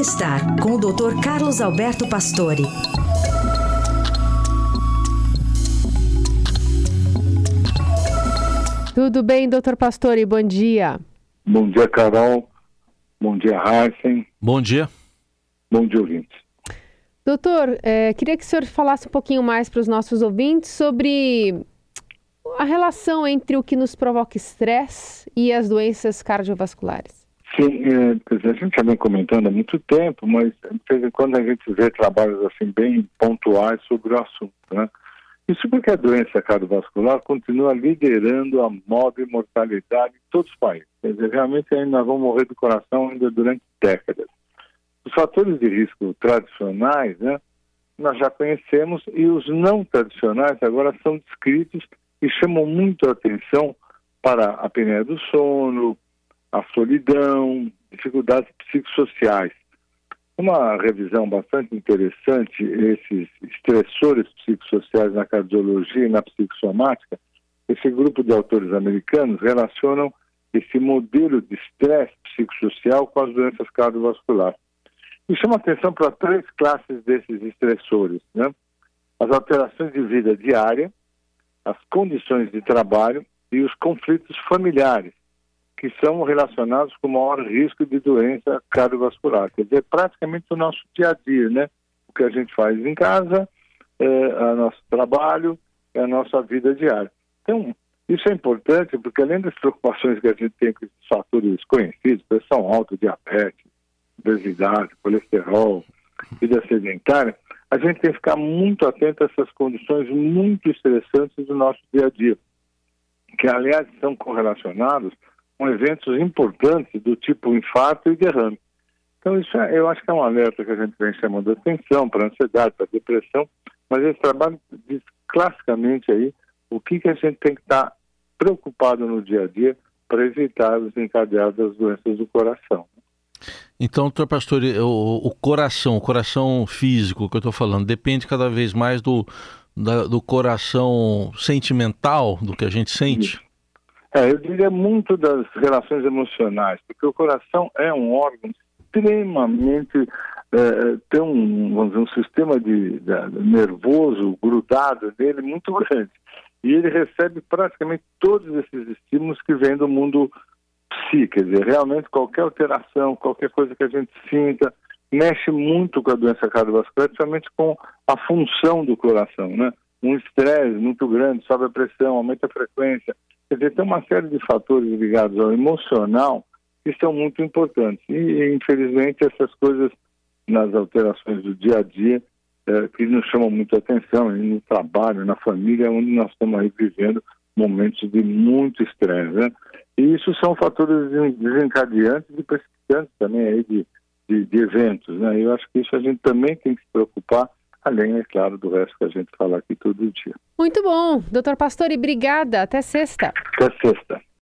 Bem-estar com o Dr. Carlos Alberto Pastore. Tudo bem, doutor Pastore? Bom dia. Bom dia, Carol. Bom dia, Heisen. Bom dia. Bom dia, ouvintes. Doutor, é, queria que o senhor falasse um pouquinho mais para os nossos ouvintes sobre a relação entre o que nos provoca estresse e as doenças cardiovasculares. Sim, é, a gente já vem comentando há muito tempo, mas de vez em quando a gente vê trabalhos assim bem pontuais sobre o assunto, né? Isso porque a doença cardiovascular continua liderando a moda e mortalidade em todos os países. Quer dizer, realmente ainda nós vamos morrer do coração ainda durante décadas. Os fatores de risco tradicionais, né, nós já conhecemos e os não tradicionais agora são descritos e chamam muito a atenção para a apneia do sono, a solidão, dificuldades psicossociais. Uma revisão bastante interessante, esses estressores psicossociais na cardiologia e na psicossomática, esse grupo de autores americanos relacionam esse modelo de estresse psicossocial com as doenças cardiovasculares. E chama atenção para três classes desses estressores, né? As alterações de vida diária, as condições de trabalho e os conflitos familiares, que são relacionados com maior risco de doença cardiovascular. Quer dizer, praticamente o nosso dia a dia, né? O que a gente faz em casa, é, o nosso trabalho, é a nossa vida diária. Então, isso é importante porque além das preocupações que a gente tem com esses fatores conhecidos, pressão alta, diabetes, obesidade, colesterol, vida sedentária, a gente tem que ficar muito atento a essas condições muito estressantes do nosso dia a dia, que aliás são correlacionados com eventos importantes do tipo infarto e derrame. Então isso é, eu acho que é um alerta que a gente vem chamando atenção para ansiedade, para depressão, mas esse trabalho diz classicamente aí o que, que a gente tem que estar preocupado no dia a dia para evitar os encadeados das doenças do coração. Então, doutor Pastor, o, o coração, o coração físico que eu estou falando, depende cada vez mais do, da, do coração sentimental, do que a gente sente? É, eu diria muito das relações emocionais, porque o coração é um órgão extremamente é, tem um, vamos dizer, um sistema de, de, nervoso grudado nele muito grande. E ele recebe praticamente todos esses estímulos que vêm do mundo si, quer dizer, realmente qualquer alteração, qualquer coisa que a gente sinta, mexe muito com a doença cardiovascular, principalmente com a função do coração, né? Um estresse muito grande, sobe a pressão, aumenta a frequência. Quer dizer, tem uma série de fatores ligados ao emocional que são muito importantes. E, infelizmente, essas coisas nas alterações do dia a dia é, que nos chamam muito atenção, no trabalho, na família, onde nós estamos aí vivendo momentos de muito estresse, né? E isso são fatores desencadeantes e precipitantes também aí de, de, de, eventos, né? Eu acho que isso a gente também tem que se preocupar, além, é claro, do resto que a gente fala aqui todo dia. Muito bom. Doutor Pastore, obrigada. Até sexta. Até sexta.